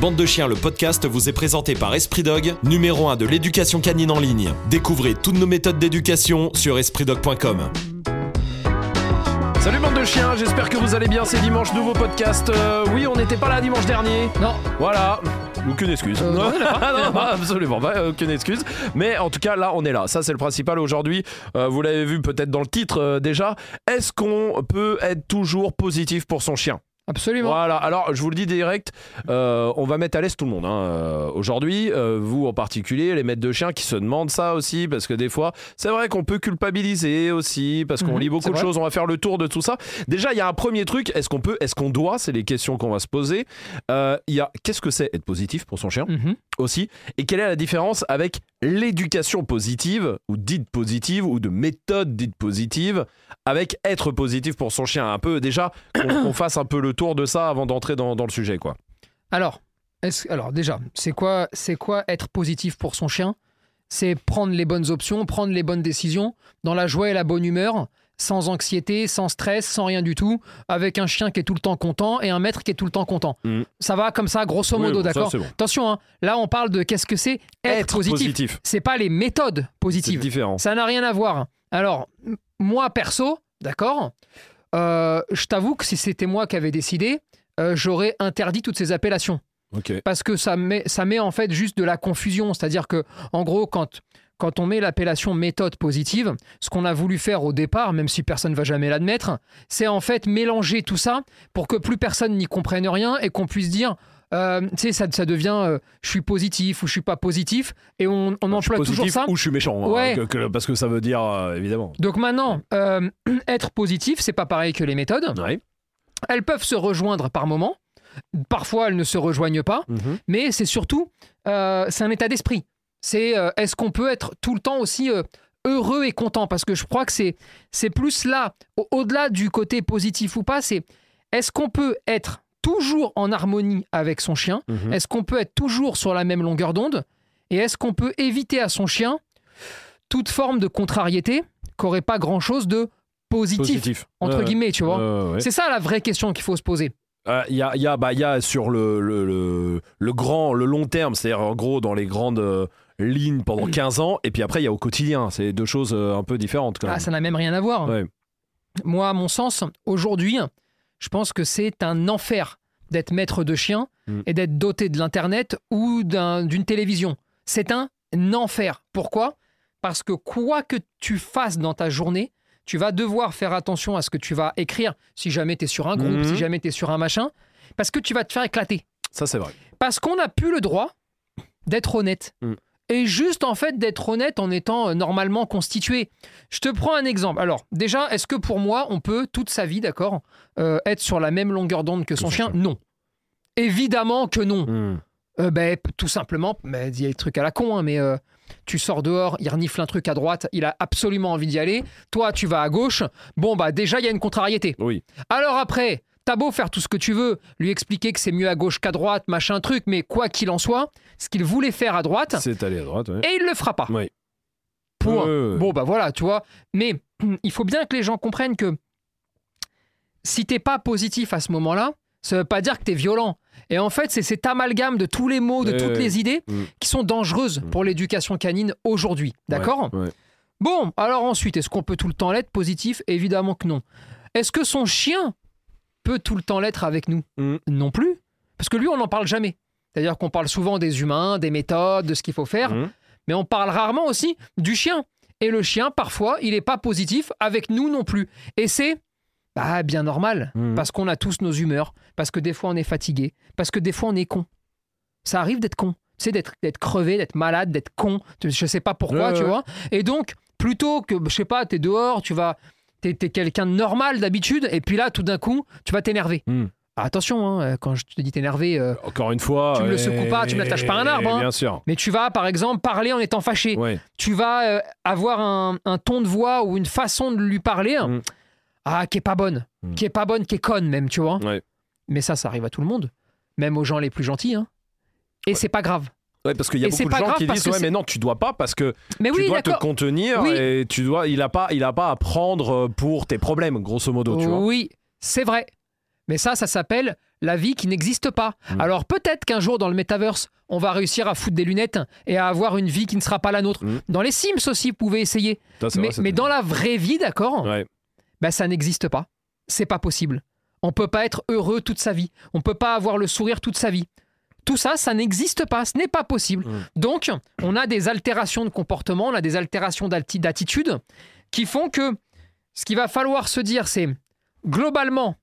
Bande de chiens, le podcast vous est présenté par Esprit Dog, numéro 1 de l'éducation canine en ligne. Découvrez toutes nos méthodes d'éducation sur espritdog.com. Salut bande de chiens, j'espère que vous allez bien, c'est dimanche, nouveau podcast. Euh, oui, on n'était pas là dimanche dernier. Non. Voilà. Aucune excuse. Euh, non, absolument pas, aucune excuse. Mais en tout cas, là, on est là. Ça, c'est le principal aujourd'hui. Euh, vous l'avez vu peut-être dans le titre euh, déjà. Est-ce qu'on peut être toujours positif pour son chien? Absolument. Voilà, alors je vous le dis direct, euh, on va mettre à l'aise tout le monde. hein, euh, Aujourd'hui, euh, vous en particulier, les maîtres de chiens qui se demandent ça aussi, parce que des fois, c'est vrai qu'on peut culpabiliser aussi, parce qu'on Mhm, lit beaucoup de vrai. choses, on va faire le tour de tout ça. Déjà, il y a un premier truc, est-ce qu'on peut, est-ce qu'on doit, c'est les questions qu'on va se poser. Il y a, qu'est-ce que c'est être positif pour son chien Mhm. aussi, et quelle est la différence avec l'éducation positive, ou dite positive, ou de méthode dite positive, avec être positif pour son chien? Un peu, déjà, qu'on qu'on fasse un peu le tour de ça avant d'entrer dans, dans le sujet, quoi. Alors, est-ce- alors déjà, c'est quoi, c'est quoi être positif pour son chien? C'est prendre les bonnes options, prendre les bonnes décisions, dans la joie et la bonne humeur, sans anxiété, sans stress, sans rien du tout, avec un chien qui est tout le temps content et un maître qui est tout le temps content. Mhm. Ça va comme ça, grosso Oui, modo, bon, d'accord? bon. Attention, hein, là on parle de qu'est-ce que c'est être, positif. C'est pas les méthodes C'est positives. différent. Ça n'a rien à voir. Alors, moi perso, d'accord, euh, je t'avoue que si c'était moi qui avais décidé, euh, j'aurais interdit toutes ces appellations. Parce que ça met, ça met en fait juste de la confusion. C'est-à-dire que, en gros, quand, quand on met l'appellation méthode positive, ce qu'on a voulu faire au départ, même si personne ne va jamais l'admettre, c'est en fait mélanger tout ça pour que plus personne n'y comprenne rien et qu'on puisse dire. Euh, tu sais, ça, ça devient euh, je suis positif ou je suis pas positif et on, on emploie toujours ça. ou je suis méchant, hein, Ouais. que- que- parce que ça veut dire, euh, évidemment. Donc maintenant, être positif, c'est pas pareil que les méthodes. Ouais. Elles peuvent se rejoindre par moment. Parfois, elles ne se rejoignent pas. Mhm. Mais c'est surtout, c'est un état d'esprit. C'est est-ce qu'on peut être tout le temps aussi heureux et content? Parce que je crois que c'est c'est plus là, au- au-delà du côté positif ou pas, c'est est-ce qu'on peut être toujours en harmonie avec son chien Mhm. Est-ce qu'on peut être toujours sur la même longueur d'onde? Et est-ce qu'on peut éviter à son chien toute forme de contrariété qui n'aurait pas grand-chose de positif, Positif. entre guillemets, tu vois? Ouais. C'est ça la vraie question qu'il faut se poser. Euh, Il y, a, y, a, bah, il y a sur le, le, le, le grand, le long terme, c'est-à-dire en gros dans les grandes euh, lignes pendant 15 ans, et puis après il y a au quotidien. C'est deux choses euh, un peu différentes quand même. Ah, ça n'a même rien à voir. Ouais. Moi, à mon sens, aujourd'hui, je pense que c'est un enfer d'être maître de chien Mm. et d'être doté de l'Internet ou d'un- d'une télévision. C'est un enfer. Pourquoi? Parce que quoi que tu fasses dans ta journée, tu vas devoir faire attention à ce que tu vas écrire si jamais tu es sur un groupe, si jamais tu es sur un machin, parce que tu vas te faire éclater. Ça c'est vrai. Parce qu'on n'a plus le droit d'être honnête. Mm. Et juste en fait d'être honnête en étant euh, normalement constitué. Je te prends un exemple. Alors déjà, est-ce que pour moi, on peut toute sa vie, d'accord, euh, être sur la même longueur d'onde que son chien? Non. Évidemment que non. Mhm. Euh, ben, tout simplement, mais il y a des trucs à la con, hein, mais euh, tu sors dehors, il renifle un truc à droite, il a absolument envie d'y aller. Toi, tu vas à gauche. Bon, bah déjà, il y a une contrariété. Oui. Alors après, t'as beau faire tout ce que tu veux, lui expliquer que c'est mieux à gauche qu'à droite, machin truc, mais quoi qu'il en soit, ce qu'il voulait faire à droite, C'est allé à droite. Ouais. et il le fera pas. Oui. Bon, bah voilà, tu vois. Mais il faut bien que les gens comprennent que si t'es pas positif à ce moment-là, ça veut pas dire que t'es violent. Et en fait, c'est cet amalgame de tous les mots, de toutes les idées Mm. qui sont dangereuses Mm. pour l'éducation canine aujourd'hui. D'accord? Ouais, ouais. Bon, alors ensuite, est-ce qu'on peut tout le temps l'être positif? Évidemment que non. Est-ce que son chien peut tout le temps l'être avec nous Mm. Non plus. Parce que lui, on n'en parle jamais. C'est-à-dire qu'on parle souvent des humains, des méthodes, de ce qu'il faut faire, Mhm. mais on parle rarement aussi du chien. Et le chien, parfois, il n'est pas positif avec nous non plus. Et c'est bah, bien normal, Mhm. parce qu'on a tous nos humeurs, parce que des fois on est fatigué, parce que des fois on est con. Ça arrive d'être con. Tu sais, d'être d'être crevé, d'être malade, d'être con. Je sais pas pourquoi, tu vois. Et donc, plutôt que, je sais pas, t'es dehors, tu vas. T'es es, quelqu'un de normal d'habitude, et puis là, tout d'un coup, tu vas t'énerver. Mhm. Ah, Attention, hein, quand je te dis t'énerver, euh, Encore une fois. Tu me le euh, secoues pas, tu me l'attaches pas à un arbre, hein. Bien sûr. mais tu vas, par exemple, parler en étant fâché. Ouais. Tu vas euh, avoir un, un ton de voix ou une façon de lui parler Mm. ah, qui est pas bonne, Mm. qui est pas bonne, qui est conne même, tu vois. Ouais. Mais ça, ça arrive à tout le monde, même aux gens les plus gentils. hein. Et c'est pas grave. Ouais, parce qu'il y a Et beaucoup de gens qui disent ouais mais non tu dois pas parce que Mais tu oui, dois te contenir Oui. et tu dois il a pas il a pas à prendre pour tes problèmes grosso modo tu vois. Oui, c'est vrai. Mais ça, ça s'appelle la vie qui n'existe pas. Mm. Alors peut-être qu'un jour dans le metaverse, on va réussir à foutre des lunettes et à avoir une vie qui ne sera pas la nôtre. Mm. Dans les Sims aussi, vous pouvez essayer. Ça, Mais, vrai, c'est- mais dans la vraie vie, d'accord Ouais. bah, ça n'existe pas. C'est pas possible. On peut pas être heureux toute sa vie. On peut pas avoir le sourire toute sa vie. Tout ça, ça n'existe pas. Ce n'est pas possible. Mm. Donc, on a des altérations de comportement, on a des altérations d'attitude qui font que ce qu'il va falloir se dire, c'est globalement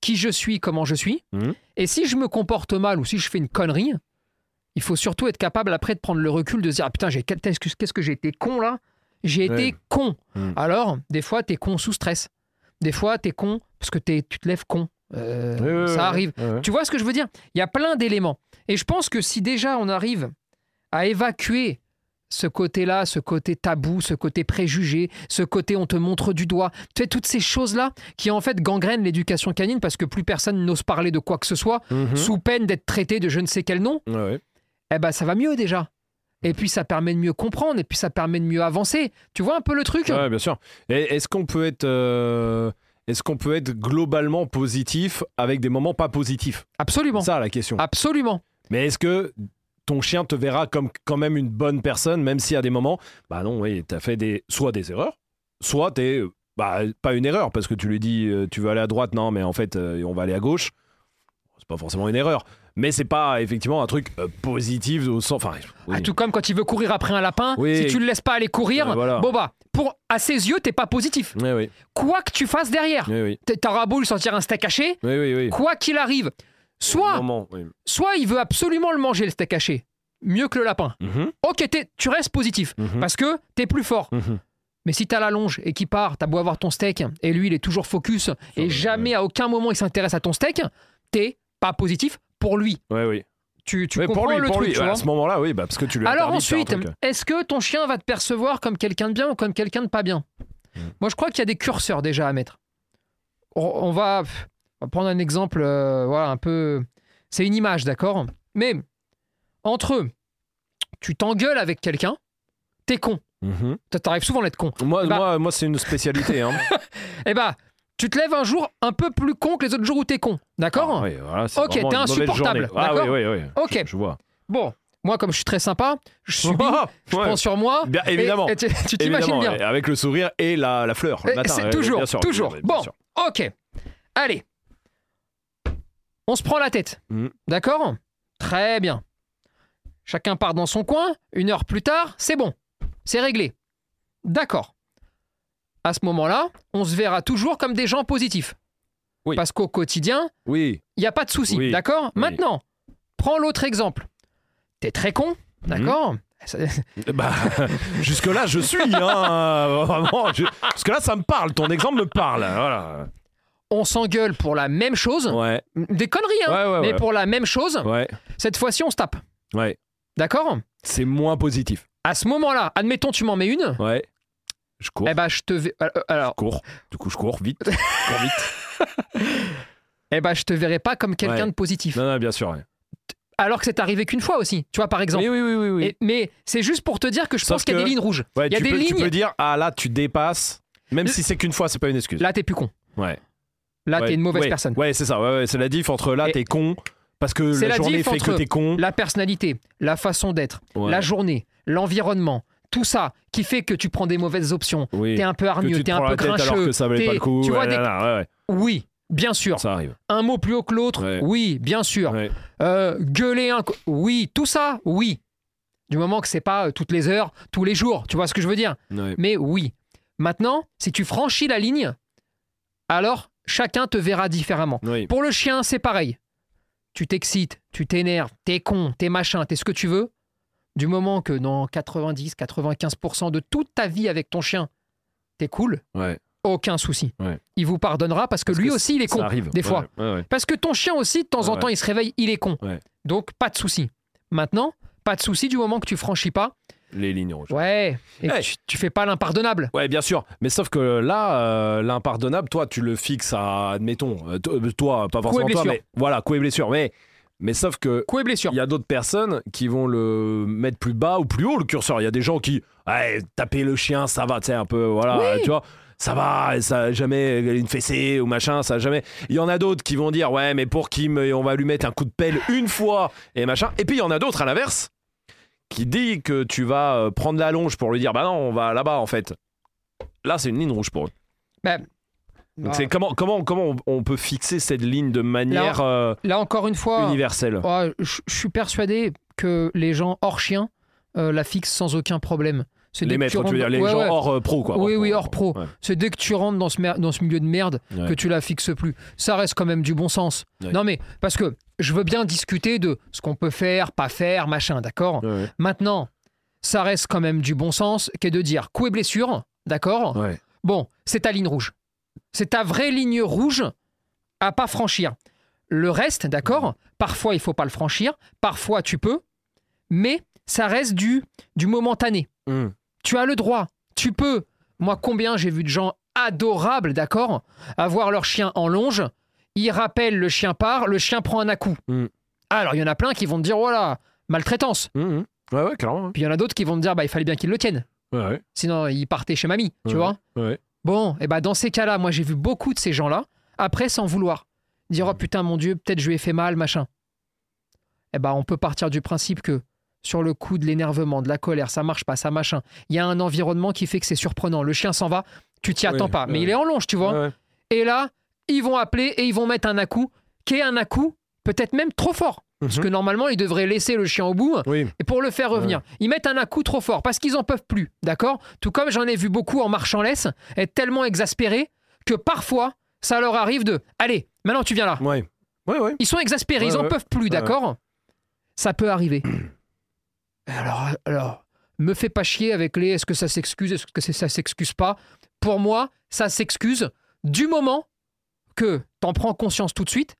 qui je suis, comment je suis. Mhm. Et si je me comporte mal ou si je fais une connerie, il faut surtout être capable après de prendre le recul, de se dire ah, putain, j'ai- qu'est-ce que j'ai été con là? J'ai Ouais. été con. Mhm. Alors, des fois, t'es con sous stress. Des fois, t'es con parce que tu te lèves con. Euh, ça arrive. Tu vois ce que je veux dire? Il y a plein d'éléments. Et je pense que si déjà on arrive à évacuer ce côté-là, ce côté tabou, ce côté préjugé, ce côté on te montre du doigt, tu sais, toutes ces choses-là qui en fait gangrènent l'éducation canine parce que plus personne n'ose parler de quoi que ce soit, Mhm. sous peine d'être traité de je ne sais quel nom, Ouais, eh ben ça va mieux déjà. Et puis ça permet de mieux comprendre, et puis ça permet de mieux avancer. Tu vois un peu le truc? Ouais, bien sûr. Est-ce qu'on peut être, euh, est-ce qu'on peut être globalement positif avec des moments pas positifs? Absolument. C'est ça la question. Absolument. Mais est-ce que ton chien te verra comme quand même une bonne personne, même si à des moments, bah non, oui, t'as fait des, soit des erreurs, soit t'es, bah pas une erreur parce que tu lui dis, euh, tu veux aller à droite, non, mais en fait, euh, on va aller à gauche. C'est pas forcément une erreur, mais c'est pas effectivement un truc euh, positif au sens, enfin, oui. Ah, tout comme quand il veut courir après un lapin, Oui. si tu le laisses pas aller courir, voilà. bon bah, pour, à ses yeux, t'es pas positif. Oui, Quoi que tu fasses derrière, t'auras beau lui sortir un steak haché, oui, oui, oui. quoi qu'il arrive, soit, Moment, oui. soit il veut absolument le manger le steak haché, mieux que le lapin. Mhm, Ok, tu restes positif mhm, parce que t'es plus fort. mhm. Mais si t'as la longe et qu'il part, t'as beau avoir ton steak et lui il est toujours focus et jamais à aucun moment il s'intéresse à ton steak, t'es pas positif pour lui. Ouais, oui. Tu, tu Ouais, comprends pour lui, le pour truc, lui. tu vois à ce moment-là, oui, bah, parce que tu lui as Alors ensuite, est-ce que ton chien va te percevoir comme quelqu'un de bien ou comme quelqu'un de pas bien Hmm. Moi, je crois qu'il y a des curseurs déjà à mettre. On, va, on va prendre un exemple, euh, voilà, un peu. C'est une image, d'accord? Mais entre eux, tu t'engueules avec quelqu'un, t'es con. Mhm. Ça t'arrive souvent d'être con. Moi, Bah- moi, moi c'est une spécialité. Hein. Eh bah, tu te lèves un jour un peu plus con que les autres jours où t'es con, d'accord Ah, oui, voilà, c'est Ok, t'es insupportable. Ah, d'accord oui, oui, oui. Ok. Je, je vois. Bon, moi, comme je suis très sympa, je subis, je Ouais. prends sur moi. Bien, évidemment. et tu tu t'imagines bien. Avec le sourire et la, la fleur le matin. toujours, bien sûr, toujours. bien sûr. Bon. Ok. Allez. On se prend la tête. Mhm. D'accord? Très bien. Chacun part dans son coin. Une heure plus tard, c'est bon. C'est réglé. D'accord. À ce moment-là, on se verra toujours comme des gens positifs. Oui. Parce qu'au quotidien, Oui. il n'y a pas de souci. Oui. D'accord? Maintenant, prends l'autre exemple. T'es très con. D'accord? Ça- Bah, jusque-là, je suis. Hein, vraiment. je- Jusque-là, ça me parle. Ton exemple me parle. Voilà. On s'engueule pour la même chose. Ouais. Des conneries, hein Ouais, ouais, Mais pour la même chose, Ouais. cette fois-ci, on se tape. Ouais. D'accord? C'est moins positif. À ce moment-là, admettons, tu m'en mets une. Ouais. Je cours. Eh ben, je te vais. euh, Je Alors, cours. Du coup, je cours vite. Je cours vite. eh ben, je te verrai pas comme quelqu'un Ouais. de positif. Non, non, bien sûr. ouais. Alors que c'est arrivé qu'une fois aussi. Tu vois, par exemple. Oui, oui, oui, oui. Et- mais c'est juste pour te dire que je Sauf pense qu'il y a des lignes rouges. Ouais, il y a tu, des peux, tu lignes- peux dire, ah là, tu dépasses. Même Le- si c'est qu'une fois, c'est pas une excuse. Là, t'es plus con. Ouais. Là, t'es une mauvaise personne. Ouais, c'est ça. Ouais, c'est la diff entre là, t'es con. Parce que la, la journée fait que t'es con. La personnalité, la façon d'être, la journée, l'environnement, tout ça qui fait que tu prends des mauvaises options. Oui. T'es un peu hargneux, t'es un peu grincheux. Oui, bien sûr. Ça arrive. Un mot plus haut que l'autre, Ouais. oui, bien sûr. Ouais. Euh, gueuler un. Oui, tout ça, oui. Du moment que c'est pas euh, toutes les heures, tous les jours. Tu vois ce que je veux dire? Ouais. Mais oui. Maintenant, si tu franchis la ligne, alors chacun te verra différemment. Pour le chien, c'est pareil. Tu t'excites, tu t'énerves, t'es con, t'es machin, t'es ce que tu veux. Du moment que dans 90-95% de toute ta vie avec ton chien, t'es cool, Ouais. aucun souci. Ouais. Il vous pardonnera parce que Parce lui que aussi, il est Ça con. arrive. des fois. ouais. Parce que ton chien aussi, de temps en temps, il se réveille, il est con. Ouais. Donc, pas de souci. Maintenant, pas de souci du moment que tu franchis pas. Les lignes rouges. Ouais. Et tu, tu fais pas l'impardonnable. Ouais, bien sûr. Mais sauf que là, euh, l'impardonnable, toi, tu le fixes à, admettons, euh, euh, toi, pas forcément toi, mais voilà, coup et blessure. Mais, mais sauf que Coup et blessure. il y a d'autres personnes qui vont le mettre plus bas ou plus haut le curseur. Il y a des gens qui, ouais, taper le chien, ça va, tu sais, un peu, voilà, Oui. tu vois. ça va, ça a jamais une fessée ou machin, ça a jamais. Il y en a d'autres qui vont dire ouais, mais pour qui on va lui mettre un coup de pelle une fois et machin. Et puis il y en a d'autres à l'inverse qui dit que tu vas euh, prendre la longe pour lui dire bah non, on va là-bas en fait. Là, c'est une ligne rouge pour eux. Bah, Donc c'est comment comment comment on, peut fixer cette ligne de manière euh, là encore une fois, universelle? oh, je suis persuadé que les gens hors chien euh, la fixent sans aucun problème. C'est Les maîtres, tu veux dire les Ouais, gens ouais. hors euh, pro quoi. Oui, oui, hors pro. Ouais. C'est dès que tu rentres dans ce, mer- dans ce milieu de merde que tu la fixes plus. Ça reste quand même du bon sens. Non mais parce que je veux bien discuter de ce qu'on peut faire, pas faire, machin, d'accord? Maintenant, ça reste quand même du bon sens qui est de dire coup et blessure, d'accord? Bon, c'est ta ligne rouge. C'est ta vraie ligne rouge à pas franchir. Le reste, d'accord Parfois, il faut pas le franchir. Parfois, tu peux. Mais ça reste du, du momentané. Hum. Tu as le droit. Tu peux. Moi, combien j'ai vu de gens adorables, d'accord Avoir leur chien en longe. Ils rappellent, le chien part, le chien prend un à-coup. Mm. Alors, il y en a plein qui vont te dire, voilà, maltraitance. Hum, hum. Ouais, ouais, clairement. Puis il y en a d'autres qui vont te dire, bah, il fallait bien qu'ils le tiennent. Ouais, ouais. Sinon, il partait chez mamie, tu Ouais. vois ouais. Bon, et bah dans ces cas-là, moi j'ai vu beaucoup de ces gens-là, après sans vouloir, dire oh putain mon Dieu, peut-être je lui ai fait mal, machin. Eh bah on peut partir du principe que sur le coup de l'énervement, de la colère, ça marche pas, ça machin. Il y a un environnement qui fait que c'est surprenant. Le chien s'en va, tu t'y Oui, attends pas, mais ouais. il est en longe, tu vois. Ouais, ouais. Et là, ils vont appeler et ils vont mettre un à-coup, qui est un à-coup peut-être même trop fort. Parce Mhm. que normalement, ils devraient laisser le chien au bout Oui. et pour le faire revenir. Ils mettent un à-coup trop fort parce qu'ils en peuvent plus, d'accord? Tout comme j'en ai vu beaucoup en marche en laisse être tellement exaspérés que parfois, ça leur arrive de Allez, maintenant tu viens là. Ouais. Ouais, ouais. Ils sont exaspérés, Ouais, ils en ouais. peuvent plus, d'accord? Ça peut arriver. Alors, alors, me fais pas chier avec les est-ce que ça s'excuse, est-ce que ça s'excuse pas? Pour moi, ça s'excuse du moment que t'en prends conscience tout de suite,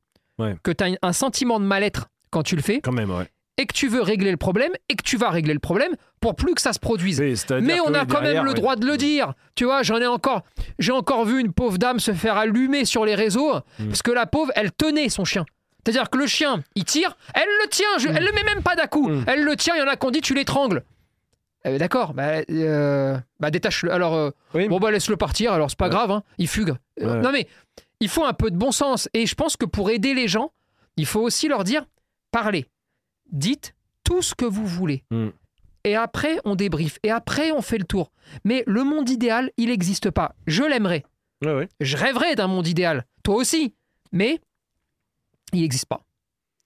que t'as un sentiment de mal-être quand tu le fais, Quand même, ouais. et que tu veux régler le problème, et que tu vas régler le problème pour plus que ça se produise. Oui, Mais on a quand derrière, même le droit de le dire. Tu vois, j'en ai encore, j'ai encore vu une pauvre dame se faire allumer sur les réseaux Mm. parce que la pauvre, elle tenait son chien. C'est-à-dire que le chien, il tire, elle le tient, je- elle le met même pas d'un coup. Mm. Elle le tient, il y en a qui ont dit tu l'étrangles. Eh ben, D'accord, bah, euh, bah, détache-le. Alors, euh, Oui. bon, bah laisse-le partir, alors c'est pas Ouais. grave, hein, il fugue. Euh. Non mais, il faut un peu de bon sens. Et je pense que pour aider les gens, il faut aussi leur dire parlez, dites tout ce que vous voulez. Mm. Et après, on débriefe. Et après, on fait le tour. Mais le monde idéal, il n'existe pas. Je l'aimerais. Ouais, ouais. Je rêverais d'un monde idéal. Toi aussi. Mais il n'existe pas.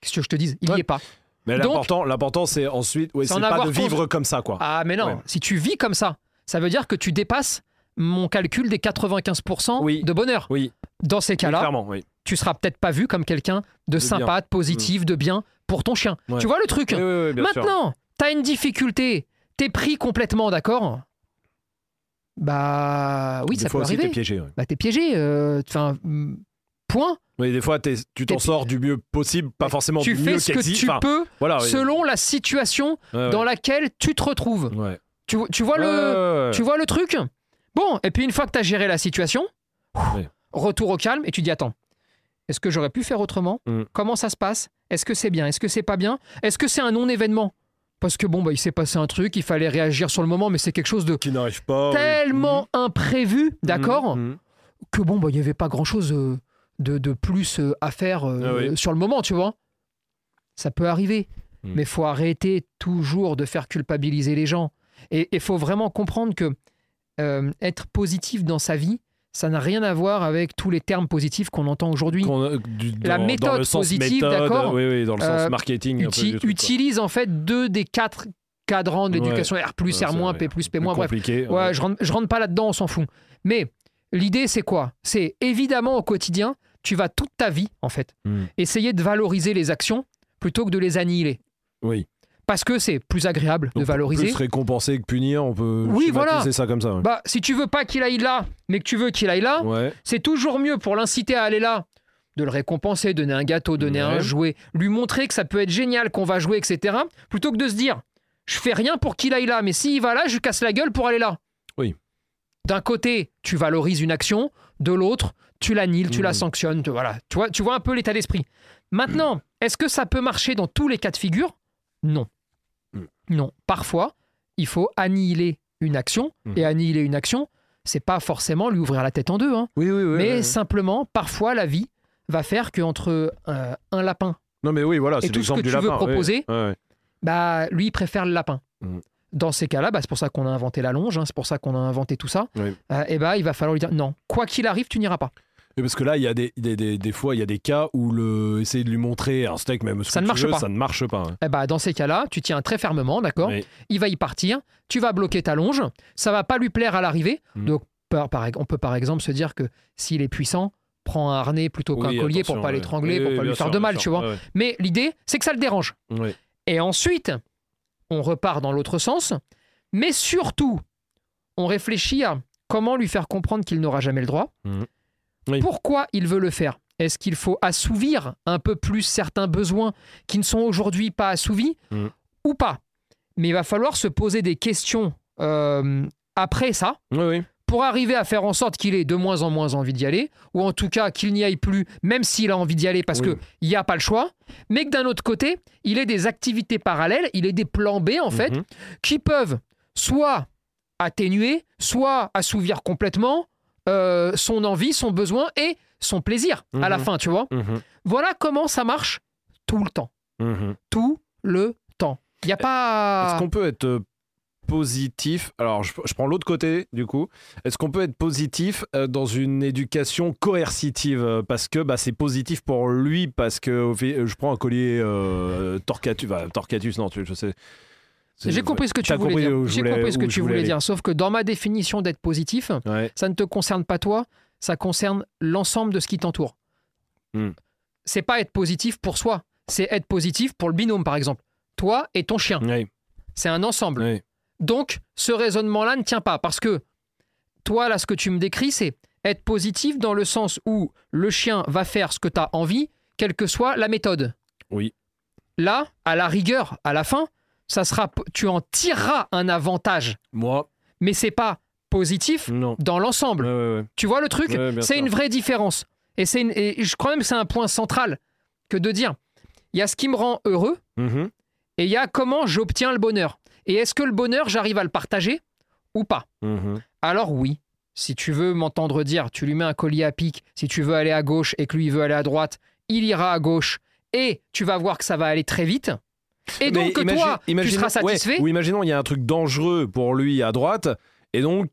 Qu'est-ce que je te dise? Il n'y Ouais. est pas. Mais l'important, l'important, c'est ensuite, ouais, C'est en pas de vivre comme ça, quoi. Ah, mais non. Ouais. Si tu vis comme ça, ça veut dire que tu dépasses mon calcul des 95% Oui. de bonheur. Oui, Dans ces cas-là, oui. tu seras peut-être pas vu comme quelqu'un de, bien. sympa, de positif, de bien pour ton chien. Ouais. Tu vois le truc Oui, oui, oui, bien sûr. Maintenant, t'as une difficulté, t'es pris complètement, d'accord? Bah oui, Des ça fois peut aussi, arriver. t'es piégé. ouais. Bah t'es piégé. euh, Enfin, mm, point. Oui, des fois, tu t'en sors du mieux possible, pas forcément tu du fais mieux ce que tu Enfin, peux Voilà, selon la situation Ouais, dans laquelle tu te retrouves. Tu, tu vois le, tu vois le truc? Bon, et puis une fois que t'as géré la situation. Retour au calme et tu dis attends, est-ce que j'aurais pu faire autrement? Mm. Comment ça se passe? Est-ce que c'est bien? Est-ce que c'est pas bien? Est-ce que c'est un non-événement? Parce que bon, bah, il s'est passé un truc, il fallait réagir sur le moment, mais c'est quelque chose de Qui n'arrive pas. tellement imprévu, Mhm. d'accord? Que bon, bah, il n'y avait pas grand-chose euh, de, de plus euh, à faire euh, Ah oui. sur le moment, tu vois? Ça peut arriver, mais faut arrêter toujours de faire culpabiliser les gens. Et il faut vraiment comprendre que euh, être positif dans sa vie, ça n'a rien à voir avec tous les termes positifs qu'on entend aujourd'hui. Du- La dans méthode le sens positive, d'accord Oui, oui, dans le sens Euh, marketing. Uti- truc, utilise en fait deux des quatre cadrans de Ouais. l'éducation R+, Ouais, R-, vrai. P+, P-, Plus bref. compliqué. Ouais, je rentre, je rentre pas là-dedans, on s'en fout. Mais l'idée, c'est quoi? C'est évidemment au quotidien, tu vas toute ta vie, en fait, Hmm. essayer de valoriser les actions plutôt que de les annihiler. Oui. Parce que c'est plus agréable de valoriser. Plus récompenser que punir, on peut Oui, voilà. ça comme ça. ouais. Bah, si tu veux pas qu'il aille là, mais que tu veux qu'il aille là, Ouais. c'est toujours mieux pour l'inciter à aller là, de le récompenser, donner un gâteau, donner Ouais. un jouet, lui montrer que ça peut être génial, qu'on va jouer, etc. Plutôt que de se dire, je fais rien pour qu'il aille là, mais s'il va là, je casse la gueule pour aller là. Oui. D'un côté, tu valorises une action, de l'autre, tu l'annihiles, tu la Mhm. sanctionnes, tu, voilà. tu, vois, tu vois un peu l'état d'esprit. Maintenant, est-ce que ça peut marcher dans tous les cas de figure? Non. Non. Parfois, il faut annihiler une action, Mhm. et annihiler une action, c'est pas forcément lui ouvrir la tête en deux, hein, Oui, oui, oui. mais simplement, parfois, la vie va faire qu'entre euh, un lapin, Non, mais oui, voilà, et c'est tout ce que du tu veux lapin. proposer, bah, lui, il préfère le lapin. Mhm. Dans ces cas-là, bah, c'est pour ça qu'on a inventé la longe, hein, c'est pour ça qu'on a inventé tout ça. Oui. Euh, et bah, il va falloir lui dire non, quoi qu'il arrive, tu n'iras pas. Et parce que là, il y a des, des, des, des fois, il y a des cas où le, essayer de lui montrer un steak, même ce Ça que ne tu marche veux, pas. ça ne marche pas. hein. Eh bah, dans ces cas-là, tu tiens très fermement, d'accord Oui. Il va y partir, tu vas bloquer ta longe, ça va pas lui plaire à l'arrivée. Mhm. Donc, par, par- on peut par exemple se dire que s'il est puissant, prends un harnais plutôt qu'un Oui, collier attention, pour pas ouais. l'étrangler, Oui, pour pas oui, lui bien faire sûr, de bien mal, sûr. tu vois. Ouais, Mais l'idée, c'est que ça le dérange. ouais. Et ensuite, on repart dans l'autre sens, mais surtout, on réfléchit à comment lui faire comprendre qu'il n'aura jamais le droit. Mhm. Oui. Pourquoi il veut le faire? Est-ce qu'il faut assouvir un peu plus certains besoins qui ne sont aujourd'hui pas assouvis Mhm. ou pas? Mais il va falloir se poser des questions euh, après ça Oui, oui. pour arriver à faire en sorte qu'il ait de moins en moins envie d'y aller, ou en tout cas qu'il n'y aille plus, même s'il a envie d'y aller parce Oui. qu'il n'y a pas le choix, mais que d'un autre côté, il ait des activités parallèles, il ait des plans B en fait, Mhm. qui peuvent soit atténuer, soit assouvir complètement euh, son envie, son besoin et son plaisir à la Mhm. fin, tu vois. Mhm. Voilà comment ça marche tout le temps. Mhm. Tout le temps. Il n'y a pas... Est-ce qu'on peut être euh, positif Alors, je, je prends l'autre côté, du coup. Est-ce qu'on peut être positif euh, dans une éducation coercitive? Parce que bah, c'est positif pour lui, parce que je prends un collier euh, bah, Torquatus, non, tu, je sais. J'ai compris ce que tu voulais dire. J'ai compris ce que tu voulais dire. Sauf que dans ma définition d'être positif, Ouais. ça ne te concerne pas toi, ça concerne l'ensemble de ce qui t'entoure. Hmm. C'est pas être positif pour soi, c'est être positif pour le binôme, par exemple. Toi et ton chien. C'est un ensemble. Donc, ce raisonnement-là ne tient pas parce que toi, là, ce que tu me décris, c'est être positif dans le sens où le chien va faire ce que tu as envie, quelle que soit la méthode. Oui. Là, à la rigueur, à la fin, ça sera, tu en tireras un avantage, Moi, mais c'est pas positif non. dans l'ensemble. Ouais, ouais, ouais. Tu vois le truc C'est une vraie différence. Et, c'est une- et je crois même que c'est un point central que de dire il y a ce qui me rend heureux Mhm. et il y a comment j'obtiens le bonheur. Et est-ce que le bonheur, j'arrive à le partager ou pas? Mhm. Alors oui, si tu veux m'entendre dire, tu lui mets un collier à pic, si tu veux aller à gauche et que lui il veut aller à droite, il ira à gauche et tu vas voir que ça va aller très vite. Et donc imagine- toi, tu seras ouais, satisfait. ou imaginons, il y a un truc dangereux pour lui à droite, et donc,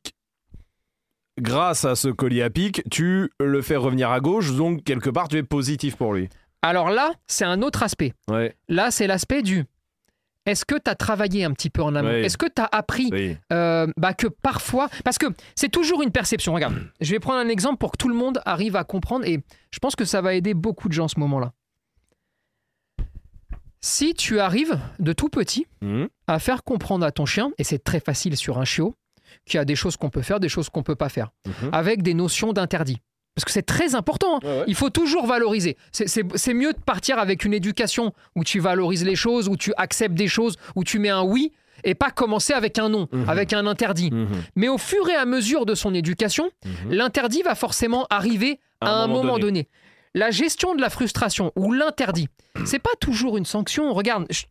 grâce à ce collier à pic, tu le fais revenir à gauche, donc quelque part, tu es positif pour lui. Alors là, c'est un autre aspect. Ouais, Là, c'est l'aspect du est-ce que tu as travaillé un petit peu en amont? Oui. Est-ce que tu as appris oui. euh, bah, que parfois, parce que c'est toujours une perception. Regarde, je vais prendre un exemple pour que tout le monde arrive à comprendre et je pense que ça va aider beaucoup de gens en ce moment-là. Si tu arrives de tout petit Mhm. à faire comprendre à ton chien, et c'est très facile sur un chiot, qu'il y a des choses qu'on peut faire, des choses qu'on peut pas faire, Mhm. avec des notions d'interdit. Parce que c'est très important. hein. Ouais, ouais. Il faut toujours valoriser. C'est- mieux de partir avec une éducation où tu valorises les choses, où tu acceptes des choses, où tu mets un oui, et pas commencer avec un non, Mhm. avec un interdit. Mhm. Mais au fur et à mesure de son éducation, l'interdit va forcément arriver à, un moment, donné. La gestion de la frustration ou l'interdit, c'est pas toujours une sanction. Regarde, je-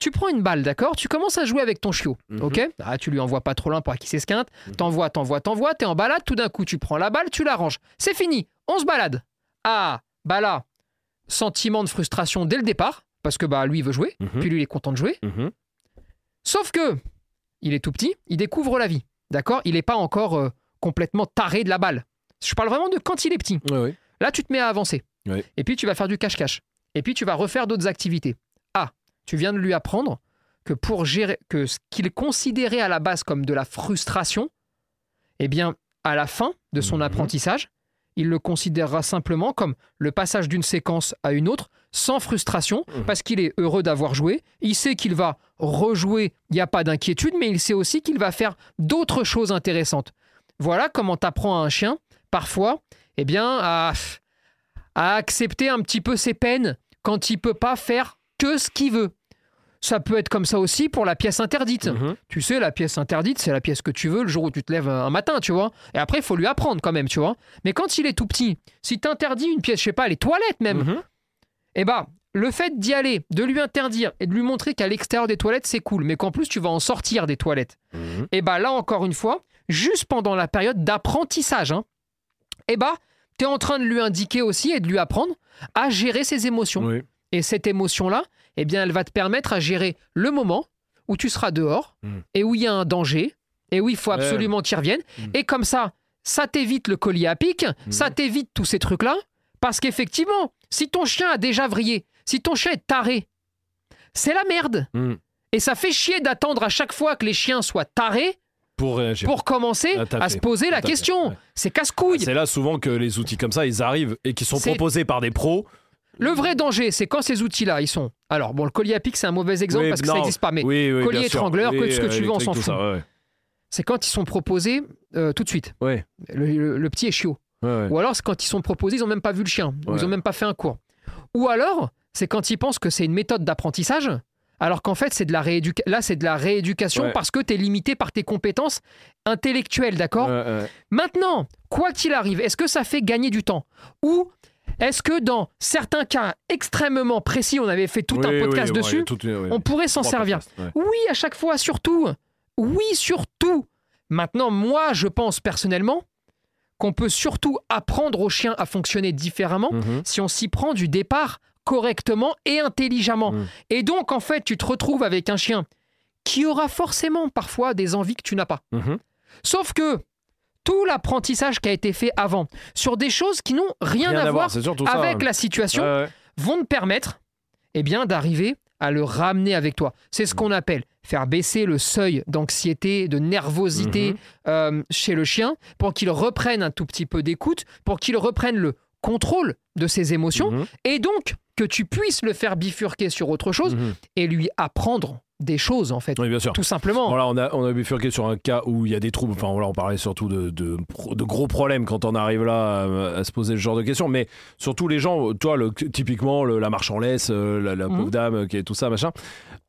tu prends une balle, d'accord? Tu commences à jouer avec ton chiot, Mhm. ok? Ah, Tu lui envoies pas trop loin pour qu'il s'esquinte. Mhm. T'envoies, t'envoies, t'envoies, t'es en balade, tout d'un coup tu prends la balle, tu la ranges. C'est fini, on se balade. Ah, bah là, sentiment de frustration dès le départ, parce que bah lui il veut jouer, Mhm. puis lui il est content de jouer. Sauf que il est tout petit, il découvre la vie, d'accord? Il n'est pas encore euh, complètement taré de la balle. Je parle vraiment de quand il est petit. Là, tu te mets à avancer. Et puis, tu vas faire du cache-cache. Et puis, tu vas refaire d'autres activités. Ah, tu viens de lui apprendre que pour gérer, que ce qu'il considérait à la base comme de la frustration, eh bien, à la fin de son Mhm. apprentissage, il le considérera simplement comme le passage d'une séquence à une autre, sans frustration, Mhm. parce qu'il est heureux d'avoir joué. Il sait qu'il va rejouer, il n'y a pas d'inquiétude, mais il sait aussi qu'il va faire d'autres choses intéressantes. Voilà comment tu apprends à un chien, parfois, eh bien, à, à accepter un petit peu ses peines quand il peut pas faire que ce qu'il veut. Ça peut être comme ça aussi pour la pièce interdite. Mhm. Tu sais, la pièce interdite, c'est la pièce que tu veux le jour où tu te lèves un matin, tu vois. Et après, il faut lui apprendre quand même, tu vois. Mais quand il est tout petit, si tu interdis une pièce, je sais pas, les toilettes même, Mhm. eh ben, le fait d'y aller, de lui interdire et de lui montrer qu'à l'extérieur des toilettes, c'est cool, mais qu'en plus tu vas en sortir des toilettes, Mhm. et ben là, encore une fois, juste pendant la période d'apprentissage, hein, eh ben, tu es en train de lui indiquer aussi et de lui apprendre à gérer ses émotions. Oui. Et cette émotion-là, eh bien, elle va te permettre à gérer le moment où tu seras dehors Mm. et où il y a un danger et où il faut absolument qu'il revienne. Mm. Et comme ça, ça t'évite le collier à pic, ça t'évite tous ces trucs-là. Parce qu'effectivement, si ton chien a déjà vrillé, si ton chien est taré, c'est la merde. Mm. Et ça fait chier d'attendre à chaque fois que les chiens soient tarés Pour réagir. pour commencer Attaquer. à se poser la question. C'est casse-couille. C'est là souvent que les outils comme ça, ils arrivent et qui sont proposés par des pros. Le vrai danger, c'est quand ces outils-là, ils sont. Alors, bon, le collier à pic, c'est un mauvais exemple Oui, parce que non. ça n'existe pas, mais oui, oui, collier étrangleur, que ce que tu veux, on s'en fout. ouais, c'est quand ils sont proposés euh, tout de suite. Ouais. Le, le- le petit est chiot. ouais. Ou alors, c'est quand ils sont proposés, ils n'ont même pas vu le chien. Ou ils n'ont même pas fait un cours. Ou alors, c'est quand ils pensent que c'est une méthode d'apprentissage, alors qu'en fait, c'est de la rééducation. Là, c'est de la rééducation Ouais. parce que tu es limité par tes compétences intellectuelles, d'accord Ouais, ouais. Maintenant, quoi qu'il arrive, est-ce que ça fait gagner du temps Ou est-ce que dans certains cas extrêmement précis, on avait fait tout Oui, un oui, podcast ouais, dessus, tout- oui. on pourrait s'en servir podcasts. Oui, à chaque fois, surtout. Oui, surtout. Maintenant, moi, je pense personnellement qu'on peut surtout apprendre aux chiens à fonctionner différemment Mhm. si on s'y prend du départ correctement et intelligemment. Mm. Et donc, en fait, tu te retrouves avec un chien qui aura forcément parfois des envies que tu n'as pas. Mhm. Sauf que tout l'apprentissage qui a été fait avant sur des choses qui n'ont rien, à voir ça. avec la situation Ouais, ouais. vont te permettre eh bien, d'arriver à le ramener avec toi. C'est ce Mm. qu'on appelle faire baisser le seuil d'anxiété, de nervosité Mhm. euh, chez le chien pour qu'il reprenne un tout petit peu d'écoute, pour qu'il reprenne le contrôle de ses émotions Mhm. et donc que tu puisses le faire bifurquer sur autre chose Mhm. et lui apprendre des choses en fait. Oui, bien sûr. Tout simplement. Voilà, on a, on a bifurqué sur un cas où il y a des troubles. Enfin, voilà, on parlait surtout de, de, gros problèmes quand on arrive là à, à se poser ce genre de questions. Mais surtout, les gens, toi, le, typiquement, le- la marche en laisse, euh, la, la Mhm. pauvre dame qui est tout ça, machin.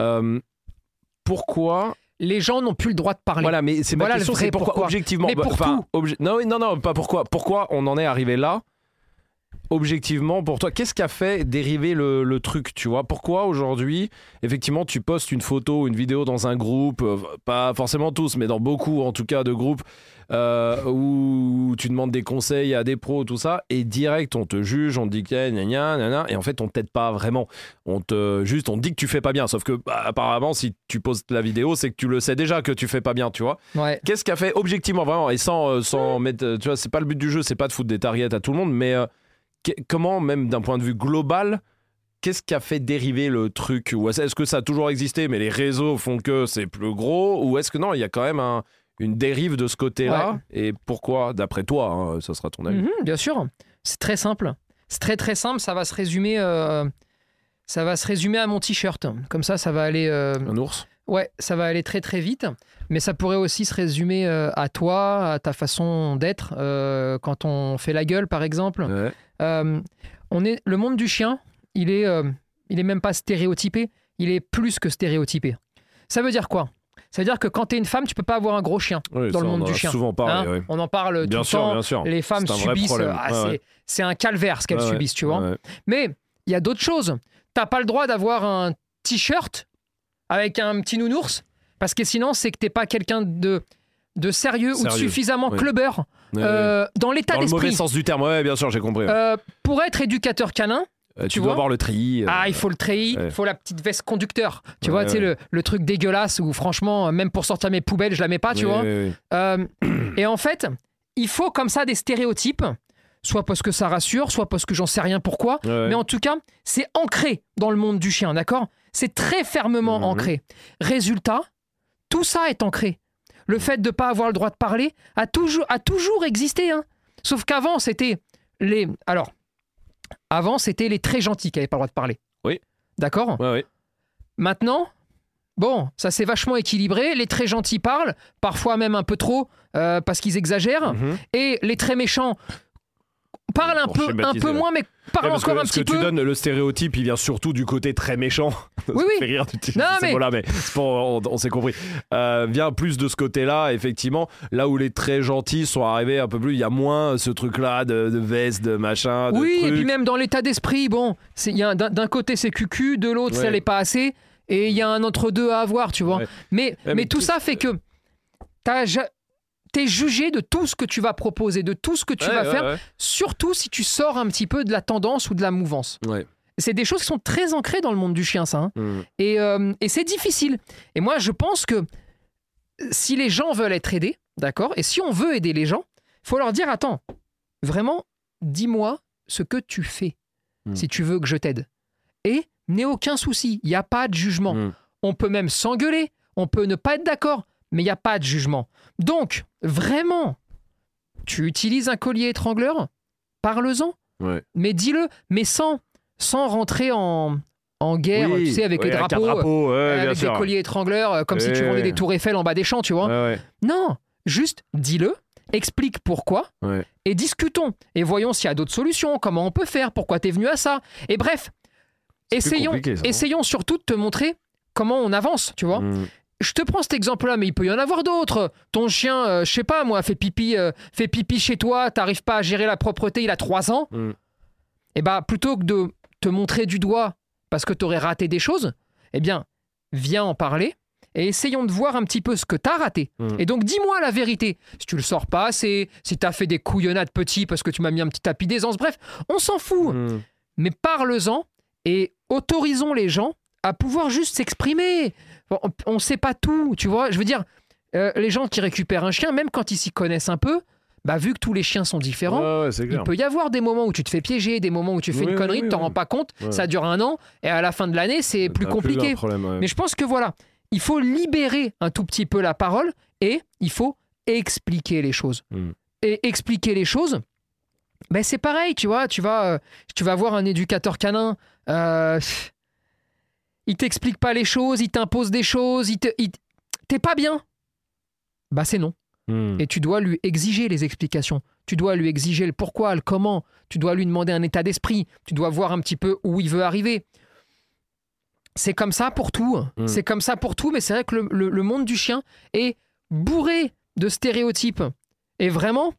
Euh, pourquoi Les gens n'ont plus le droit de parler. Voilà, mais c'est ma Voilà question, c'est pourquoi, pourquoi. objectivement. Mais bah, pour enfin, tout. obje- non, oui, non, non, pas pourquoi. Pourquoi on en est arrivé là Objectivement, pour toi, qu'est-ce qui a fait dériver le, le truc, tu vois? Pourquoi aujourd'hui, effectivement, tu postes une photo, une vidéo dans un groupe, euh, pas forcément tous, mais dans beaucoup en tout cas de groupes, euh, où tu demandes des conseils à des pros, tout ça, et direct on te juge, on te dit que gna gna gna et en fait on t'aide pas vraiment. On te juste, on te dit que tu fais pas bien, sauf que bah, apparemment si tu postes la vidéo, c'est que tu le sais déjà que tu fais pas bien, tu vois? Ouais. Qu'est-ce qu'a fait objectivement vraiment et sans euh, sans mettre euh, tu vois c'est pas le but du jeu c'est pas de foutre des targets à tout le monde mais euh, que- comment même d'un point de vue global qu'est-ce qui a fait dériver le truc est-ce que ça a toujours existé mais les réseaux font que c'est plus gros ou est-ce que non il y a quand même un- une dérive de ce côté-là et pourquoi d'après toi hein, ça sera ton avis? Mhm, bien sûr. C'est très simple. C'est très très simple. Ça va se résumer. euh, Ça va se résumer à mon t-shirt. Comme ça, ça va aller. euh, un ours? Ouais, ça va aller très très vite. Mais ça pourrait aussi se résumer euh, à toi, à ta façon d'être. euh, quand on fait la gueule, par exemple. Ouais. Euh, on est le monde du chien. Il est, il est même pas stéréotypé. Il est plus que stéréotypé. Ça veut dire quoi? Ça veut dire que quand tu es une femme, tu peux pas avoir un gros chien. Oui, Dans le monde du chien. souvent parlé hein? On en parle bien tout sûr le temps. bien sûr Les femmes subissent. ah, Ouais, c'est- un calvaire ce qu'elles ouais. subissent, tu vois. Mais il y a d'autres choses. T'as pas le droit d'avoir un t-shirt avec un petit nounours parce que sinon c'est que t'es pas quelqu'un de de sérieux, ou de suffisamment oui. clubbeur Ouais, euh, dans l'état dans le mauvais d'esprit. sens du terme ouais bien sûr j'ai compris ouais. Euh, pour être éducateur canin, Euh, tu, tu dois avoir le tri ah, il faut le treillis, il ouais. faut la petite veste conducteur. Tu vois, tu sais, le, le truc dégueulasse où franchement, même pour sortir mes poubelles, je la mets pas, tu vois. et en fait, il faut comme ça des stéréotypes, soit parce que ça rassure, soit parce que j'en sais rien pourquoi. Mais en tout cas, c'est ancré dans le monde du chien, d'accord? C'est très fermement Mhm. ancré. Résultat, tout ça est ancré. Le fait de ne pas avoir le droit de parler a toujours, a toujours existé. Hein. Sauf qu'avant, c'était les. Alors, avant, c'était les très gentils qui n'avaient pas le droit de parler. Oui. D'accord? Ouais, ouais. Maintenant, bon, ça s'est vachement équilibré. Les très gentils parlent, parfois même un peu trop, euh, parce qu'ils exagèrent. Mhm. Et les très méchants parlent un peu, un peu moins, mais parlent Ouais, parce encore que un ce petit que peu. tu donnes, le stéréotype, il vient surtout du côté très méchant. Oui, oui. fait rire d'utiliser mais- mots-là, mais pour- on, on s'est compris. Euh, vient plus de ce côté-là, effectivement. Là où les très gentils sont arrivés un peu plus, il y a moins ce truc-là de, de veste, de machin, de Oui, et puis même dans l'état d'esprit, bon, c'est- il y a un- d'un d'un côté c'est cucu, de l'autre Ouais. ça l'est pas assez, et il y a un entre-deux à avoir, tu vois. Ouais. Mais, Ouais, mais, mais tout tout- ça fait que t'as ja- t'es jugé de tout ce que tu vas proposer, de tout ce que tu Ouais, vas ouais, faire, ouais. surtout si tu sors un petit peu de la tendance ou de la mouvance. C'est des choses qui sont très ancrées dans le monde du chien, ça. hein. Mm. Et, euh, et c'est difficile. Et moi, je pense que si les gens veulent être aidés, d'accord, et si on veut aider les gens, il faut leur dire attends, vraiment, dis-moi ce que tu fais Mm. si tu veux que je t'aide. Et n'aie aucun souci, il n'y a pas de jugement. Mm. On peut même s'engueuler, on peut ne pas être d'accord, mais il n'y a pas de jugement. Donc, vraiment, tu utilises un collier étrangleur, parle-en, Ouais. mais dis-le, mais sans, sans rentrer en, en guerre, Oui, tu sais, avec ouais, les drapeaux, drapeau, ouais, euh, avec des sûr. colliers étrangleurs, euh, comme si tu vendais des tours Eiffel en bas des champs, tu vois. Ouais. Non, juste dis-le, explique pourquoi, Ouais. et discutons. Et voyons s'il y a d'autres solutions, comment on peut faire, pourquoi tu es venu à ça. Et bref, essayons, ça, essayons surtout de te montrer comment on avance, tu vois. Mm. Je te prends cet exemple-là, mais il peut y en avoir d'autres. Ton chien, euh, je sais pas moi, fait pipi, euh, fait pipi chez toi, t'arrives pas à gérer la propreté, il a 3 ans. Mm. Et bah plutôt que de te montrer du doigt parce que t'aurais raté des choses, eh bien, viens en parler et essayons de voir un petit peu ce que t'as raté. Mm. Et donc dis-moi la vérité. Si tu le sors pas assez, si t'as fait des couillonnades petits parce que tu m'as mis un petit tapis d'aisance, bref, on s'en fout Mm. mais parle-en et autorisons les gens à pouvoir juste s'exprimer. On ne sait pas tout, tu vois. Je veux dire, euh, les gens qui récupèrent un chien, même quand ils s'y connaissent un peu, bah, vu que tous les chiens sont différents, Ouais, ouais, c'est il peut y avoir des moments où tu te fais piéger, des moments où tu fais Oui, une connerie, oui, tu t'en oui. rends pas compte, ça dure un an, et à la fin de l'année, c'est plus compliqué. un problème, ouais. Mais je pense que voilà, il faut libérer un tout petit peu la parole et il faut expliquer les choses. Mm. Et expliquer les choses, ben c'est pareil, tu vois, tu vas, euh, tu vas voir un éducateur canin, euh, il t'explique pas les choses, il t'impose des choses, il te, il- t'es pas bien. Bah c'est non. Mm. Et tu dois lui exiger les explications. Tu dois lui exiger le pourquoi, le comment. Tu dois lui demander un état d'esprit. Tu dois voir un petit peu où il veut arriver. C'est comme ça pour tout. Mm. C'est comme ça pour tout, mais c'est vrai que le, le- le monde du chien est bourré de stéréotypes. Et vraiment,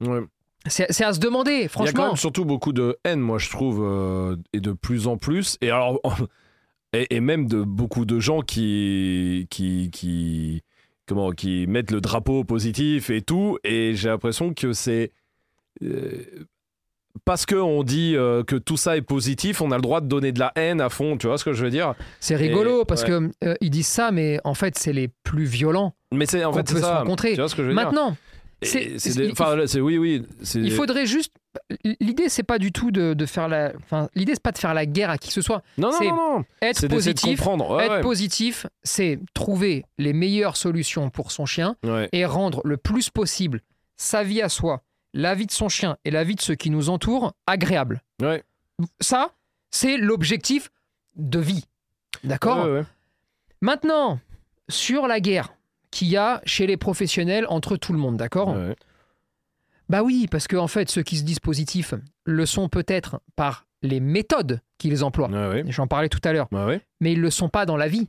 Ouais. c'est à se demander, Il y a quand franchement. même surtout beaucoup de haine, moi, je trouve, euh, et de plus en plus. Et alors, et, et même de beaucoup de gens qui, qui, qui, comment, qui mettent le drapeau positif et tout. Et j'ai l'impression que c'est euh, parce que on dit euh, que tout ça est positif, on a le droit de donner de la haine à fond. Tu vois ce que je veux dire? C'est rigolo Et- parce ouais. que euh, disent ça, mais en fait, c'est les plus violents. Mais c'est en Qu'on fait se ça. rencontrer. Tu vois ce que je veux dire? Maintenant, c'est- c'est c'est- des- oui, oui. c'est- il faudrait juste. L'idée, c'est pas du tout de, de faire la. Enfin, l'idée, c'est pas de faire la guerre à qui que ce soit. Non, non, c'est- non, non. Être C'est positif, comprendre. Ouais, être ouais. positif, c'est trouver les meilleures solutions pour son chien Ouais. et rendre le plus possible sa vie à soi, la vie de son chien et la vie de ceux qui nous entourent agréable. Ça, c'est l'objectif de vie. D'accord? Maintenant, sur la guerre qu'il y a chez les professionnels entre tout le monde, d'accord Ouais. Bah oui, parce qu'en en fait, ceux qui se disent positifs le sont peut-être par les méthodes qu'ils emploient. Ouais, ouais. J'en parlais tout à l'heure. Mais ils le sont pas dans la vie.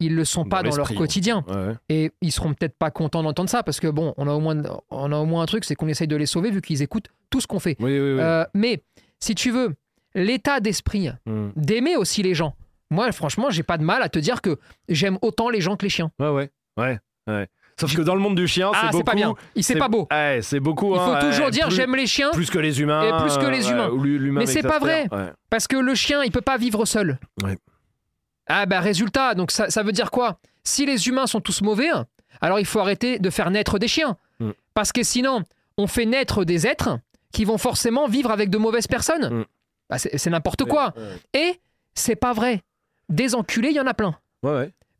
Ils le sont pas Dans leur quotidien. Et ils seront peut-être pas contents d'entendre ça parce que bon, on a au moins, on a au moins un truc, c'est qu'on essaye de les sauver vu qu'ils écoutent tout ce qu'on fait. Oui, oui, oui. Euh, mais si tu veux, l'état d'esprit Mm. d'aimer aussi les gens. Moi, franchement, j'ai pas de mal à te dire que j'aime autant les gens que les chiens. Ouais, ouais. Ouais, ouais. Sauf que dans le monde du chien, ah, c'est beaucoup. pas bien. Il c'est pas beau. Ouais, c'est beaucoup. Il faut hein, toujours ouais, dire j'aime les chiens Plus que les humains. Et plus que les ouais, humains. Mais c'est pas. Ouais. parce que le chien, il peut pas vivre seul. Ah bah résultat, donc ça, ça veut dire quoi? Si les humains sont tous mauvais, alors il faut arrêter de faire naître des chiens. Mm. Parce que sinon, on fait naître des êtres qui vont forcément vivre avec de mauvaises personnes. Mm. Bah, c'est n'importe quoi. Et c'est pas vrai. Des enculés, il y en a plein.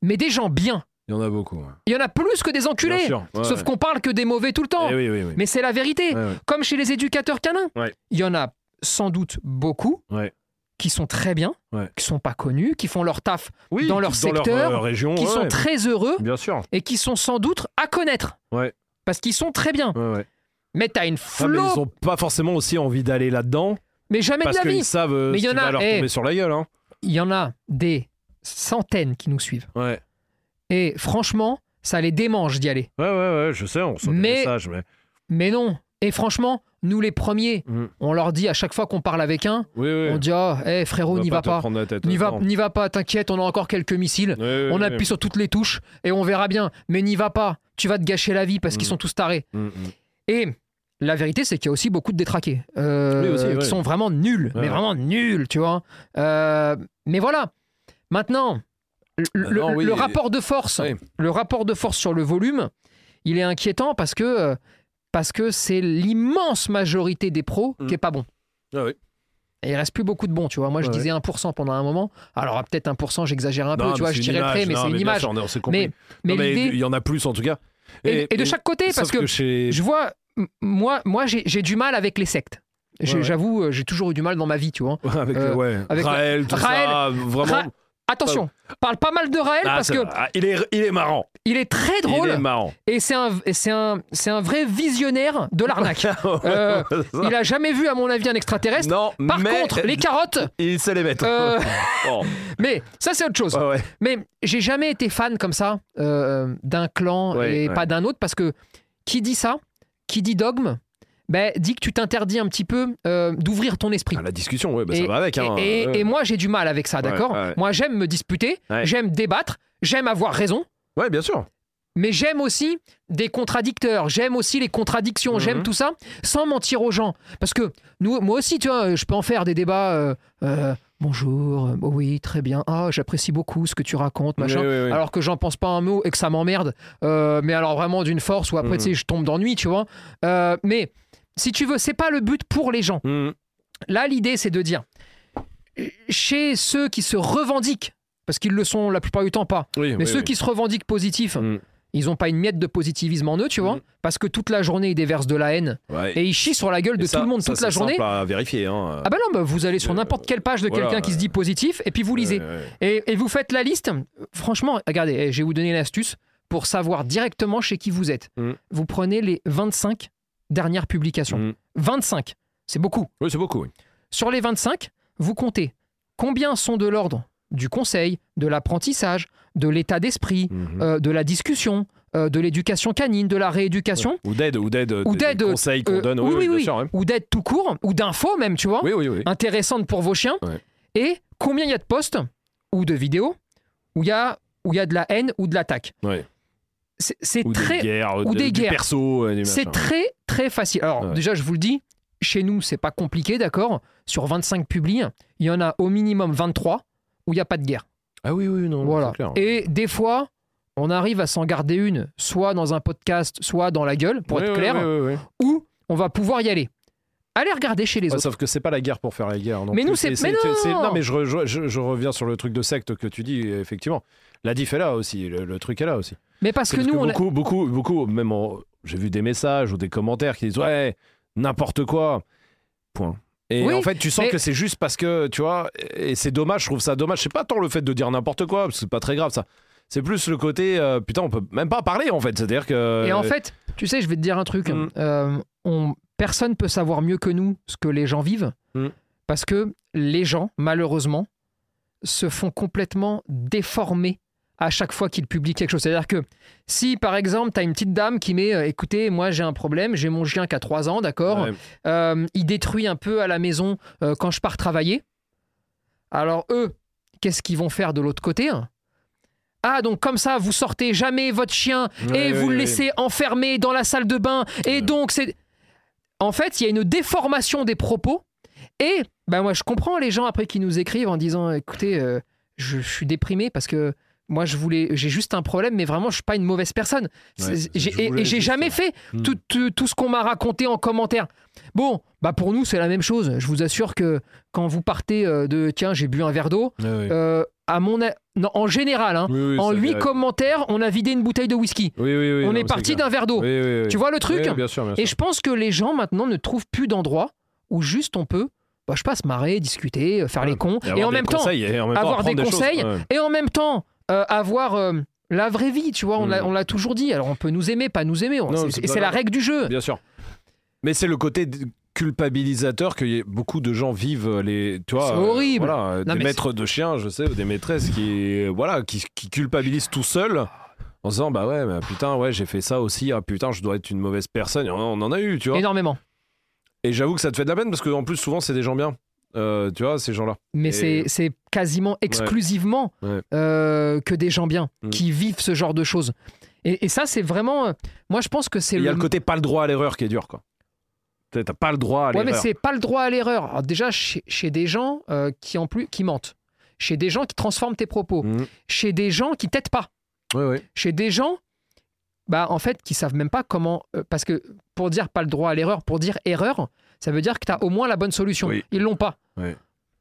Mais des gens bien, Il y en a beaucoup. ouais. il y en a plus que des enculés. sûr. Ouais, Sauf ouais. qu'on parle que des mauvais tout le temps. Eh oui, oui, oui. Mais c'est la vérité. Comme chez les éducateurs canins. Il y en a sans doute beaucoup qui sont très bien, qui sont pas connus, qui font leur taf Oui, dans leur secteur, euh, région, qui sont très heureux Bien sûr. et qui sont sans doute à connaître. Parce qu'ils sont très bien. Mais t'as une Ah, mais flot, ils ont pas forcément aussi envie d'aller là-dedans mais jamais de la vie. qu'ils savent euh, Mais il ce y en a- leur eh. sur la gueule. Hein. Il y en a des centaines qui nous suivent. Ouais. Et franchement, ça les démange d'y aller. ouais, ouais, ouais, je sais, on reçoit Mais- des messages. Mais... Mais non. Et franchement, nous les premiers, Mm. on leur dit à chaque fois qu'on parle avec un, Oui, oui. on dit ah, eh, frérot, n'y va pas. N'y va, n'y va pas, t'inquiète, on a encore quelques missiles. Oui, On appuie sur toutes les touches et on verra bien. Mais n'y va pas, tu vas te gâcher la vie parce qu'ils Mm. sont tous tarés. Mm. Et la vérité, c'est qu'il y a aussi beaucoup de détraqués euh, aussi, qui ouais. sont vraiment nuls, Ouais, mais vraiment nuls, tu vois. Euh, mais voilà. Maintenant, le, le- Maintenant, oui, le et- rapport de force, Oui. le rapport de force sur le volume, il est inquiétant parce que euh, parce que c'est l'immense majorité des pros Mm. qui est pas bon. Ah oui. Et il reste plus beaucoup de bons, tu vois. Moi, je Ouais, disais 1% pendant un moment. Alors, peut-être 1%, j'exagère un peu, tu vois, je tirais image. mais c'est une image. Mais, il y en a plus en tout cas. Et, et de chaque côté, parce que, chez- je vois, moi, moi j'ai du mal avec les sectes. J'ai- Ouais, ouais. J'avoue, euh, j'ai toujours eu du mal dans ma vie, tu vois. avec, euh, ouais. avec- Raël, tout Raël, ça, vraiment. Ra- Attention, parle pas mal de Raël Ah, parce que. Ah, il est, il est marrant. il est très Il drôle est marrant. et c'est un, et c'est un, c'est un vrai visionnaire de l'arnaque. Euh, il a jamais vu, à mon avis, un extraterrestre. non, Par mais contre, les carottes, il sait les mettre. euh, mais ça c'est autre chose. ouais, ouais. Mais j'ai jamais été fan comme ça euh, d'un clan Ouais, et pas d'un autre parce que qui dit ça, qui dit dogme, ben, dit que tu t'interdis un petit peu euh, d'ouvrir ton esprit. Ah, la discussion, ouais, bah, et, ça va avec. Hein. et- et- et moi j'ai du mal avec ça, d'accord? ouais. Moi j'aime me disputer, Ouais. j'aime débattre, j'aime avoir raison, Ouais, bien sûr. mais j'aime aussi des contradicteurs, j'aime aussi les contradictions, Mhm. j'aime tout ça sans mentir aux gens. Parce que nous, moi aussi, tu vois, je peux en faire des débats. euh, euh, Bonjour, euh, oui, très bien. Ah, j'apprécie beaucoup ce que tu racontes, machin. Oui, oui, oui. Alors que j'en pense pas un mot et que ça m'emmerde. Euh, mais alors vraiment d'une force où après, Mhm. tu sais, je tombe d'ennui, tu vois. Euh, mais si tu veux, c'est pas le but pour les gens. Mmh. Là, l'idée, c'est de dire, chez ceux qui se revendiquent, parce qu'ils le sont la plupart du temps pas, Oui, mais oui, ceux oui. qui se revendiquent positifs, Mm. ils ont pas une miette de positivisme en eux, tu vois, Mm. parce que toute la journée, ils déversent de la haine Ouais. et ils chient sur la gueule de ça- tout le monde ça, toute la c'est journée. simple à vérifier. Hein. Ah bah non, bah vous allez sur Euh, n'importe quelle page de voilà, quelqu'un qui se dit positif et puis vous lisez. Ouais. Et, et vous faites la liste. Franchement, regardez, eh, je vais vous donner l'astuce pour savoir directement chez qui vous êtes. Mm. Vous prenez les 25 dernières publications. Mm. 25, c'est beaucoup. Oui, c'est beaucoup. Oui. Sur les 25, vous comptez combien sont de l'ordre du conseil, de l'apprentissage, de l'état d'esprit, Mhm. euh, de la discussion, euh, de l'éducation canine, de la rééducation, Ou d'aide, ou d'aide, Ou d'aide, conseils qu'on euh, donne. oui, oui, sûr, ou d'aide tout court, ou d'infos même, tu vois, Oui, oui, oui. intéressante pour vos chiens, Ouais. et combien il y a de posts ou de vidéos où il y a, où il y a de la haine ou de l'attaque. Ouais. C'est Ou très, des guerres, ou de- des guerres. perso. euh, c'est très, très facile. Alors, Ouais. déjà, je vous le dis, chez nous, c'est pas compliqué, d'accord Sur 25 publis, il y en a au minimum 23 où il n'y a pas de guerre. Ah oui, oui, non, Voilà. clair. Et des fois, on arrive à s'en garder une, soit dans un podcast, soit dans la gueule, pour Ouais, être clair, ouais, où on va pouvoir y aller. Allez regarder chez les Ouais, autres. sauf que c'est pas la guerre pour faire la guerre. non Mais plus. nous, c'est- mais non Non, mais je, re- je- je reviens sur le truc de secte que tu dis, effectivement. La diff est là aussi, le, le truc est là aussi. Mais parce que Parce nous, que on a- beaucoup, beaucoup, beaucoup, même en- j'ai vu des messages ou des commentaires qui disent ouais, n'importe quoi. Point. Et Oui, en fait, tu sens mais- que c'est juste parce que, tu vois, et c'est dommage, je trouve ça dommage. C'est pas tant le fait de dire n'importe quoi, parce que c'est pas très grave ça. C'est plus le côté, euh, putain, on peut même pas parler en fait. C'est-à-dire que. Et en fait, tu sais, je vais te dire un truc. Mm. Euh, on, personne peut savoir mieux que nous ce que les gens vivent, Mm. parce que les gens, malheureusement, se font complètement déformer à chaque fois qu'ils publient quelque chose. C'est-à-dire que si, par exemple, tu as une petite dame qui met euh, écoutez, moi j'ai un problème, j'ai mon chien qui a 3 ans, d'accord Ouais. Euh, Il détruit un peu à la maison euh, quand je pars travailler. Alors, eux, qu'est-ce qu'ils vont faire de l'autre côté hein? Ah, donc comme ça, vous sortez jamais votre chien et Ouais, vous ouais, le laissez enfermé dans la salle de bain. Et donc, c'est. En fait, il y a une déformation des propos. Et ben moi, je comprends les gens après qui nous écrivent en disant écoutez, euh, je, je suis déprimé parce que moi, je voulais, j'ai juste un problème, mais vraiment, je suis pas une mauvaise personne. Ouais, et- j'ai jamais ça. fait Mm. tout, tout- tout ce qu'on m'a raconté en commentaire. Bon, bah pour nous, c'est la même chose. Je vous assure que quand vous partez euh, de tiens, j'ai bu un verre d'eau, euh, à mon a- non, en général, hein, Oui, oui, en c'est huit vrai. commentaires, on a vidé une bouteille de whisky. Oui, on non, est parti d'un verre d'eau. Tu vois le truc Oui, bien sûr, bien Et je pense que les gens maintenant ne trouvent plus d'endroit où juste on peut, bah, je sais pas, se marrer, discuter, euh, faire Ouais. les cons, et, en même temps, conseils, et en même temps avoir des choses. conseils. Ouais. et en même temps, euh, avoir euh, la vraie vie, tu vois. On Mm. l'a- on l'a toujours dit. Alors on peut nous aimer, pas nous aimer. c'est- la règle du jeu. Bien sûr. Mais c'est le côté culpabilisateur que beaucoup de gens vivent les tu vois C'est euh, horrible. voilà, Non, des mais maîtres de chiens je sais ou des maîtresses qui voilà qui, qui culpabilisent tout seuls en se disant bah ouais bah, putain ouais j'ai fait ça aussi ah putain je dois être une mauvaise personne on on en a eu tu vois Énormément. Et j'avoue que ça te fait de la peine parce que en plus souvent c'est des gens bien. Euh, tu vois ces gens-là. Mais Et- c'est c'est quasiment exclusivement Ouais. euh, que des gens bien Mm. qui vivent ce genre de choses. Et, et ça, c'est vraiment. Moi, je pense que c'est Il y a le côté pas le droit à l'erreur qui est dur quoi. T'as pas le droit à Ouais, mais l'erreur. c'est pas le droit à l'erreur. Déjà, chez, chez des gens euh, qui en plus qui mentent, chez des gens qui transforment tes propos, Mhm. chez des gens qui t'aident pas, Ouais, ouais. chez des gens, bah en fait, qui savent même pas comment. euh, parce que pour dire pas le droit à l'erreur, pour dire erreur, ça veut dire que tu as au moins la bonne solution. Oui. Ils l'ont pas. Ouais.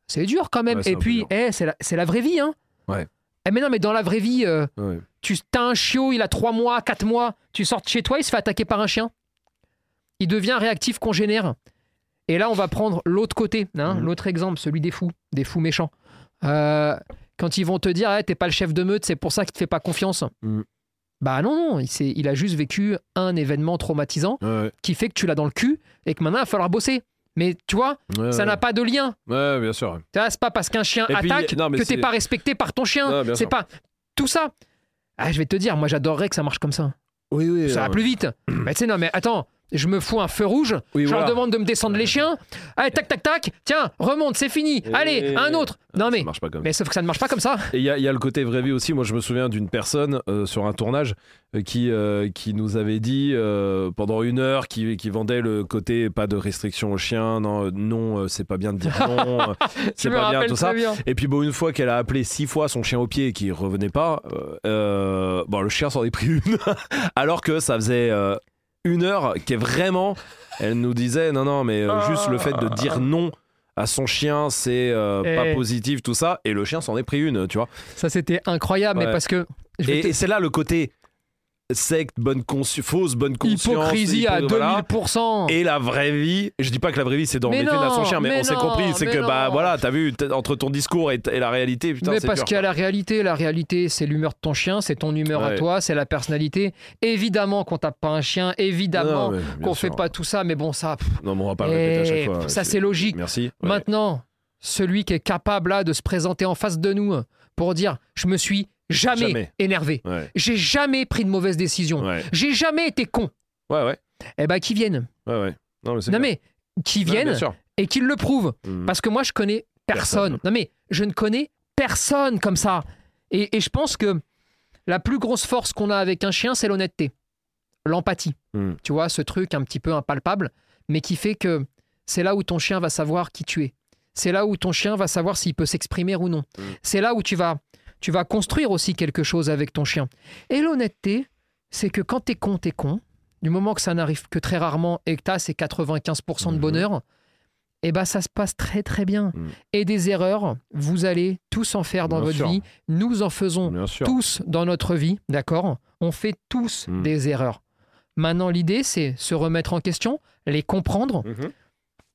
C'est dur quand même. Ouais, Et puis, eh, c'est la, la vraie vie, hein. Ouais. Eh, mais non, mais dans la vraie vie, euh, ouais. tu as un chiot, il a 3 mois, 4 mois, tu sors de chez toi, il se fait attaquer par un chien. Il devient réactif congénère. Et là, on va prendre l'autre côté, hein, Mhm. l'autre exemple, celui des fous, des fous méchants. Euh, quand ils vont te dire, Eh, t'es pas le chef de meute, c'est pour ça qu'il te fait pas confiance. Mhm. Bah non, non, il, il a juste vécu un événement traumatisant Ouais, qui fait que tu l'as dans le cul et que maintenant, il va falloir bosser. Mais tu vois, Ouais, ça ouais. n'a pas de lien. Ouais, bien sûr. C'est pas parce qu'un chien Et puis, attaque non, que t'es pas respecté par ton chien. C'est pas tout ça. Ah, je vais te dire, moi j'adorerais que ça marche comme ça. Oui, oui. Ça va ouais. plus vite. mais tu sais, non, mais attends, je me fous un feu rouge, Oui, je voilà. leur demande de me descendre les chiens. Allez, tac, tac, tac, tiens, remonte, c'est fini. Et- Allez, un autre. Non, Ça mais, marche pas comme mais sauf que ça ne marche pas comme ça. Et il y, a- il y a le côté vraie vie aussi. Moi, je me souviens d'une personne euh, sur un tournage euh, qui, euh, qui nous avait dit euh, pendant une heure qui, qui vendait le côté pas de restriction aux chiens, non, non c'est pas bien de dire non, c'est pas bien tout ça. bien. Et puis bon, une fois qu'elle a appelé six fois son chien au pied et qu'il revenait pas, bon, le chien s'en est pris une. Alors que ça faisait une heure qu'elle vraiment, elle nous disait non, non, mais euh, juste le fait de dire non à son chien, c'est euh, pas positif, tout ça. Et le chien s'en est pris une, tu vois. Ça, c'était incroyable, mais Ouais. parce que. je vais Et, te- et c'est là le côté secte, bonne fausse bonne conscience. Hypocrisie à hypo- 2000%. voilà. Et la vraie vie, je dis pas que la vraie vie c'est Mais d'embêter à son non, chien, mais, mais on s'est non, compris, c'est mais que bah non. voilà, t'as vu entre ton discours et, la réalité, putain, mais parce qu'il y a la réalité, la réalité, c'est l'humeur de ton chien, c'est ton humeur à toi, c'est la personnalité. Évidemment qu'on tape pas un chien, évidemment Non, mais qu'on fait pas tout ça, mais bon, ça, pff, Non, mais on va pas le répéter à eh, chaque fois. ça c'est logique. Merci. Ouais. Maintenant, celui qui est capable là de se présenter en face de nous pour dire je me suis jamais, Jamais. énervé, Ouais. j'ai jamais pris de mauvaise décision, Ouais. j'ai jamais été con. Ouais, ouais. Eh ben, qui viennent. Ouais, ouais. Non, mais Non mais qui viennent et qui le prouvent. Mm. Parce que moi, je connais personne. Personne. Non, mais je ne connais personne comme ça. Et, et je pense que la plus grosse force qu'on a avec un chien, c'est l'honnêteté, l'empathie. Mm. Tu vois, ce truc un petit peu impalpable, mais qui fait que c'est là où ton chien va savoir qui tu es. C'est là où ton chien va savoir s'il peut s'exprimer ou non. Mm. C'est là où tu vas, tu vas construire aussi quelque chose avec ton chien. Et l'honnêteté, c'est que quand t'es con, t'es con. Du moment que ça n'arrive que très rarement et que t'as ces 95% de Mhm. bonheur, eh ben ça se passe très très bien. Mhm. Et des erreurs, vous allez tous en faire dans Bien votre sûr. vie. Nous en faisons tous dans notre vie, d'accord? On fait tous Mhm. des erreurs. Maintenant, l'idée, c'est se remettre en question, les comprendre.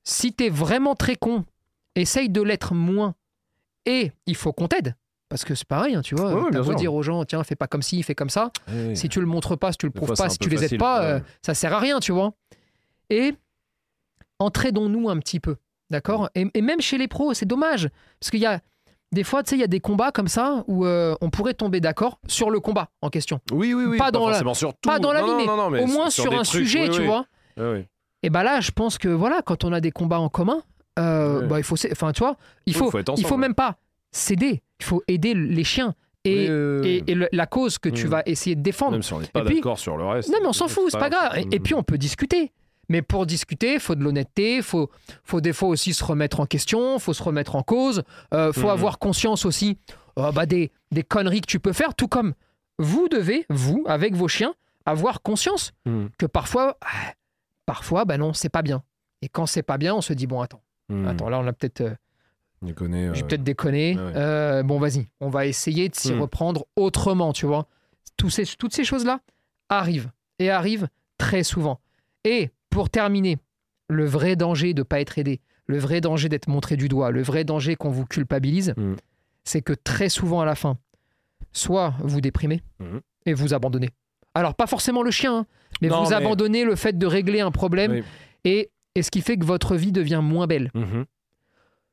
Si t'es vraiment très con, essaye de l'être moins. Et il faut qu'on t'aide. Parce que c'est pareil, hein, tu vois. Ouais, T'as beau dire aux gens, tiens, fais pas comme ci, fais comme ça. Ouais. Si tu le montres pas, si tu le prouves pas, si tu les aides pas, euh, ça sert à rien, tu vois. Et entraidons-nous un petit peu, d'accord? Et, et même chez les pros, c'est dommage. Parce qu'il y a des fois, tu sais, il y a des combats comme ça où euh, on pourrait tomber d'accord sur le combat en question. Oui, oui, oui. Pas dans la- sur tout. Pas dans la Non, vie, non, mais, non, non, mais au moins sur, un trucs, sujet, oui, tu oui. vois. Et bah là, je pense que voilà, quand on a des combats en commun, euh, bah, il faut, enfin, tu vois, il faut, il faut même pas céder. Il faut aider les chiens et, Oui, oui, oui. et, et le- la cause que tu Mm. vas essayer de défendre. Même si on n'est pas d'accord sur le reste. Non, mais on s'en fout, c'est pas grave. Et, et puis, on peut discuter. Mais pour discuter, il faut de l'honnêteté, il faut, faut des fois aussi se remettre en question, faut se remettre en cause, il faut Mhm. avoir conscience aussi euh, bah, des, des conneries que tu peux faire, tout comme vous devez, vous, avec vos chiens, avoir conscience Mm. que parfois, ah, parfois, bah non, c'est pas bien. Et quand c'est pas bien, on se dit, bon, attends, Mm. attends, là, on a peut-être... Je connais. j'ai euh, peut-être déconné. ouais. Euh, bon, vas-y, on va essayer de s'y Hmm. reprendre autrement, tu vois. Ces, toutes ces choses-là arrivent et arrivent très souvent. Et pour terminer, le vrai danger de ne pas être aidé, le vrai danger d'être montré du doigt, le vrai danger qu'on vous culpabilise, Hmm. c'est que très souvent à la fin, soit vous déprimez Mhm. et vous abandonnez. Alors, pas forcément le chien, hein, mais Non, vous mais- abandonnez le fait de régler un problème Oui. et, et ce qui fait que votre vie devient moins belle. Mhm.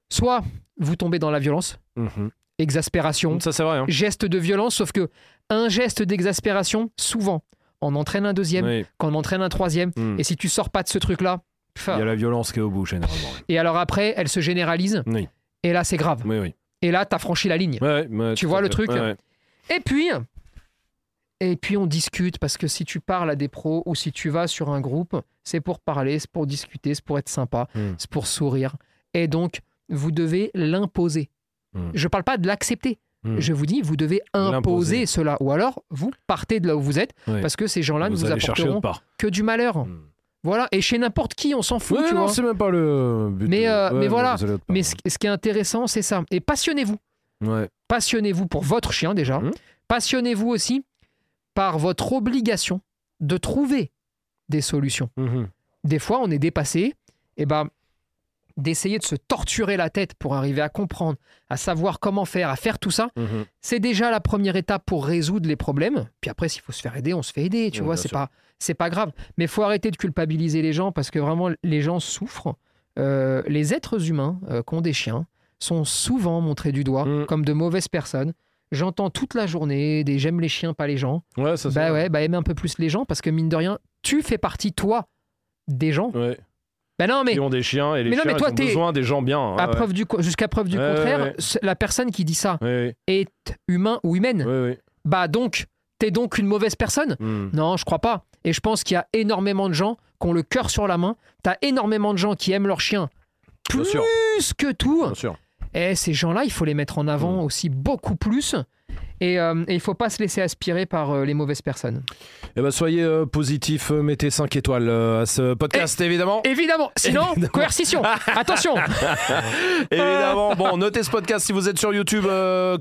Soit vous tombez dans la violence, Mhm. exaspération, Ça, vrai. hein. geste de violence, sauf que un geste d'exaspération, souvent, en entraîne un deuxième, Oui. qu'en entraîne un troisième. Mm. Et si tu sors pas de ce truc-là, Il y a la violence qui est au bout, généralement. Et alors après, elle se généralise. Oui. Et là, c'est grave. Oui, oui. Et là, t'as franchi la ligne. Tu vois le truc. Et puis, et puis on discute parce que si tu parles à des pros ou si tu vas sur un groupe, c'est pour parler, c'est pour discuter, c'est pour être sympa, Mm. c'est pour sourire. Et donc, vous devez l'imposer. Mm. Je parle pas de l'accepter. Mm. Je vous dis, vous devez imposer cela. Ou alors, vous partez de là où vous êtes parce que ces gens-là ne Vous apporteront que du malheur. Mm. Voilà. Et chez n'importe qui, on s'en fout, Ouais, tu non, c'est même pas le but. Mais, euh, ouais, mais voilà. Mais ce, ce qui est intéressant, c'est ça. Et passionnez-vous. Ouais. Passionnez-vous pour votre chien déjà. Passionnez-vous aussi par votre obligation de trouver des solutions. Mhm. Des fois, on est dépassé. Et ben, d'essayer de se torturer la tête pour arriver à comprendre, à savoir comment faire, à faire tout ça, Mhm. c'est déjà la première étape pour résoudre les problèmes. Puis après, s'il faut se faire aider, on se fait aider. Tu Oui, vois, c'est pas, c'est pas grave. Mais il faut arrêter de culpabiliser les gens parce que vraiment, les gens souffrent. Euh, les êtres humains euh, qui ont des chiens sont souvent montrés du doigt Mm. comme de mauvaises personnes. J'entends toute la journée des j'aime les chiens, pas les gens. Ouais, ça Bah ouais, bah aimer un peu plus les gens parce que mine de rien, tu fais partie, toi, des gens. Ouais. Bah non, mais Qui ont des chiens et les Mais non, chiens mais toi, ont besoin des gens bien. à Ouais, preuve du co- jusqu'à preuve du Ouais, contraire, ouais. la personne qui dit ça est humain ou humaine. Bah donc, t'es donc une mauvaise personne? Mm. Non, je crois pas. Et je pense qu'il y a énormément de gens qui ont le cœur sur la main. T'as énormément de gens qui aiment leur chien Bien sûr. plus que tout. Bien sûr. Et ces gens-là, il faut les mettre en avant Mm. aussi beaucoup plus. Et, euh, et il faut pas se laisser aspirer par euh, les mauvaises personnes. Eh ben, soyez euh, positifs, euh, mettez 5 étoiles à ce podcast, évidemment. Évidemment, sinon, Évidemment. coercition. Attention. Évidemment, bon, notez ce podcast si vous êtes sur YouTube,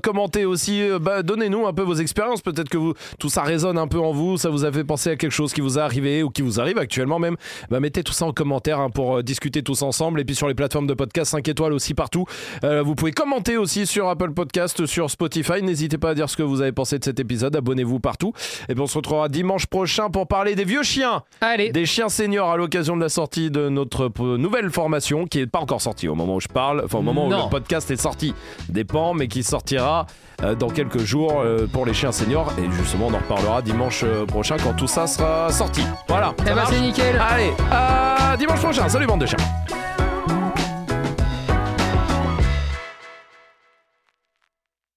commentez aussi, bah, donnez-nous un peu vos expériences. Peut-être que vous, tout ça résonne un peu en vous, ça vous a fait penser à quelque chose qui vous est arrivé ou qui vous arrive actuellement même. Bah, mettez tout ça en commentaire hein, pour discuter tous ensemble. Et puis sur les plateformes de podcast, 5 étoiles aussi partout. Vous pouvez commenter aussi sur Apple Podcast, sur Spotify. N'hésitez pas à dire ce que vous avez pensé de cet épisode. Abonnez-vous partout. Et puis on se retrouvera dimanche prochain pour parler des vieux chiens. Allez, Des chiens seniors à l'occasion de la sortie de notre nouvelle formation qui n'est pas encore sortie au moment où je parle, enfin au moment où le podcast est sorti, dépend, mais qui sortira euh, dans quelques jours euh, pour les chiens seniors. Et justement, on en reparlera dimanche euh, prochain quand tout ça sera sorti. Voilà. eh ben, c'est nickel. Allez, à dimanche prochain. Salut bande de chiens.